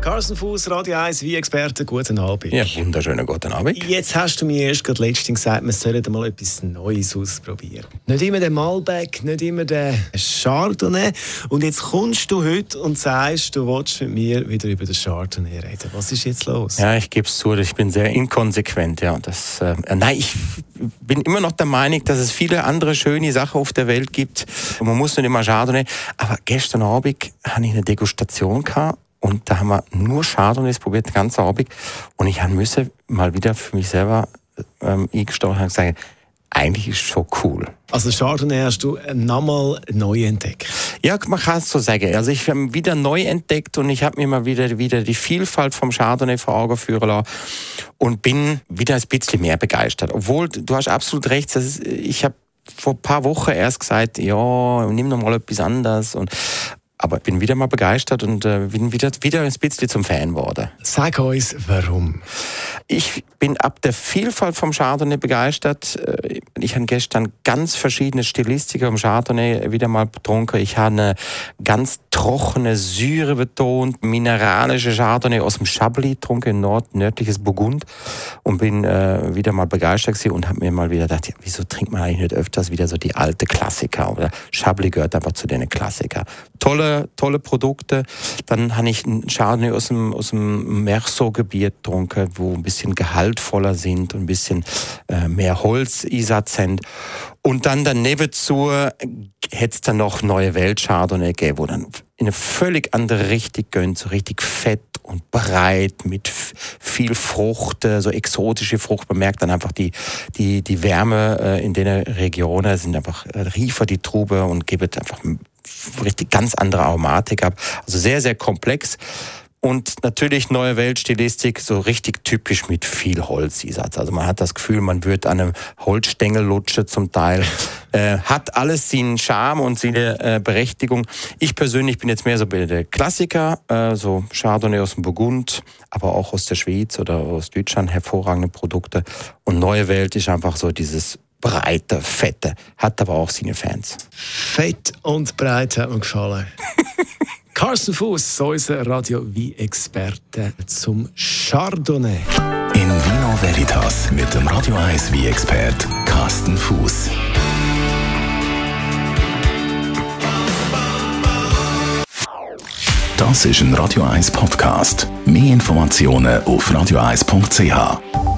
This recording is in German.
Carsten Fuß, Radio 1, wie Experte, guten Abend. Ja, wunderschönen guten Abend. Jetzt hast du mir erst gerade letztens gesagt, wir sollen mal etwas Neues ausprobieren. Nicht immer den Malbec, nicht immer den Chardonnay. Und jetzt kommst du heute und sagst, du willst mit mir wieder über den Chardonnay reden. Was ist jetzt los? Ja, ich gebe es zu, ich bin sehr inkonsequent. Ja, das, äh, nein, ich bin immer noch der Meinung, dass es viele andere schöne Sachen auf der Welt gibt. Und man muss nicht immer Chardonnay. Aber gestern Abend hatte ich eine Degustation gehabt und da haben wir nur Chardonnays probiert, den ganzen Abend. Und ich musste mal wieder für mich selber ähm, eingestanden und gesagt, eigentlich ist es schon cool. Also Chardonnay hast du nochmal neu entdeckt? Ja, man kann es so sagen. Also ich habe wieder neu entdeckt und ich habe mir mal wieder, wieder die Vielfalt vom Chardonnay vor Augen führen lassen und bin wieder ein bisschen mehr begeistert. Obwohl, du hast absolut recht, ist, ich habe vor ein paar Wochen erst gesagt, ja, nimm noch mal etwas anderes. Und, aber ich bin wieder mal begeistert und äh, bin wieder, wieder ein bisschen zum Fan geworden. Sag uns, warum? Ich bin ab der Vielfalt vom Chardonnay begeistert. Äh, ich habe gestern ganz verschiedene Stilistiken im Chardonnay wieder mal getrunken. Ich habe eine ganz trockene, Syre betont, mineralische Chardonnay aus dem Chablis getrunken, nord nördliches Burgund und bin äh, wieder mal begeistert und habe mir mal wieder gedacht, ja, wieso trinkt man eigentlich nicht öfters wieder so die alte Klassiker oder Chablis gehört einfach zu den Klassiker. Tolle, tolle Produkte. Dann habe ich einen Chardonnay aus dem, aus dem Merceau-Gebiet getrunken, wo ein bisschen gehaltvoller sind und ein bisschen äh, mehr Holzisatz sind. Und dann daneben zu hätte es dann noch neue Welt Chardonnay gegeben, wo dann in eine völlig andere Richtung gehen, so richtig fett und breit mit viel Frucht, äh, so exotische Frucht. Man merkt dann einfach die, die, die Wärme äh, in den Regionen sind einfach äh, riefer die Trube und gibt einfach richtig ganz andere Aromatik ab. Also sehr, sehr komplex. Und natürlich neue Weltstilistik, so richtig typisch mit viel Holzisatz. Also man hat das Gefühl, man wird an einem Holzstängel lutschen zum Teil. Äh, hat alles seinen Charme und seine äh, Berechtigung. Ich persönlich bin jetzt mehr so bei der Klassiker, äh, so Chardonnay aus dem Burgund, aber auch aus der Schweiz oder aus Deutschland hervorragende Produkte. Und neue Welt ist einfach so dieses breite, fette, hat aber auch seine Fans. Fett und breit hat mir gefallen. Carsten Fuß, unser Radio wie Experte zum Chardonnay. In Vino Veritas mit dem Radio 1 wie Expert Carsten Fuß. Das ist ein Radio 1 Podcast. Mehr Informationen auf radio1.ch.